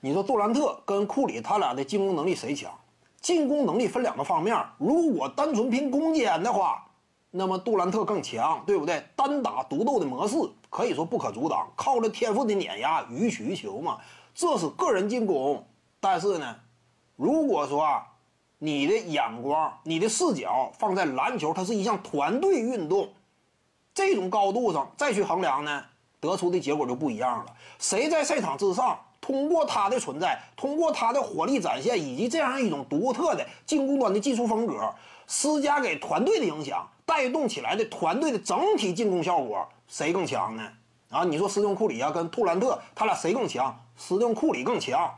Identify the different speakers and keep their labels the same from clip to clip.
Speaker 1: 你说杜兰特跟库里他俩的进攻能力谁强？进攻能力分两个方面，如果单纯凭攻坚的话，那么杜兰特更强，对不对？单打独斗的模式可以说不可阻挡，靠着天赋的碾压，予取予求嘛，这是个人进攻。但是呢，如果说啊，你的眼光、你的视角放在篮球，它是一项团队运动。这种高度上再去衡量呢，得出的结果就不一样了。谁在赛场之上，通过他的存在，通过他的火力展现，以及这样一种独特的进攻端的技术风格，施加给团队的影响，带动起来的团队的整体进攻效果，谁更强呢？啊，你说斯通库里啊，跟杜兰特，他俩谁更强？斯通库里更强，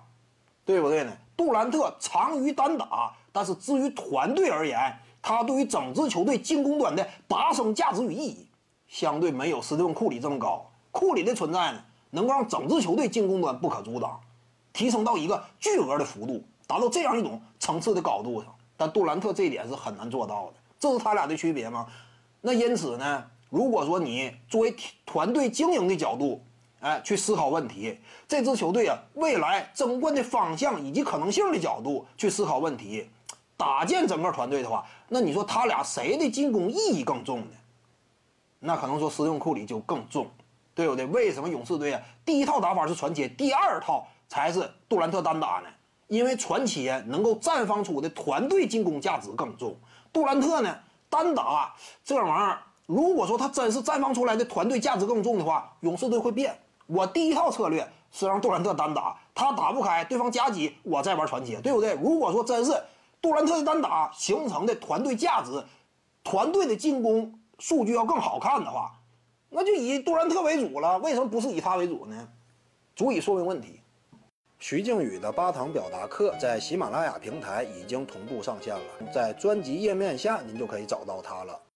Speaker 1: 对不对呢？杜兰特长于单打，但是至于团队而言，他对于整支球队进攻端的拔升价值与意义。相对没有斯蒂芬库里这么高，库里的存在呢，能够让整支球队进攻端不可阻挡，提升到一个巨额的幅度，达到这样一种层次的高度上。但杜兰特这一点是很难做到的，这是他俩的区别吗？那因此呢，如果说你作为团队经营的角度，哎，去思考问题，这支球队啊未来争冠的方向以及可能性的角度去思考问题，搭建整个团队的话，那你说他俩谁的进攻意义更重呢？那可能说斯用库里就更重，对不对？为什么勇士队啊第一套打法是传切，第二套才是杜兰特单打呢？因为传切能够绽放出的团队进攻价值更重。杜兰特呢单打这玩意儿，如果说他真是绽放出来的团队价值更重的话，勇士队会变。我第一套策略是让杜兰特单打，他打不开，对方夹击，我再玩传切，对不对？如果说真是杜兰特的单打形成的团队价值，团队的进攻。数据要更好看的话，那就以杜兰特为主了。为什么不是以他为主呢？足以说明问题。徐静宇的八堂表达课在喜马拉雅平台已经同步上线了，在专辑页面下您就可以找到它了。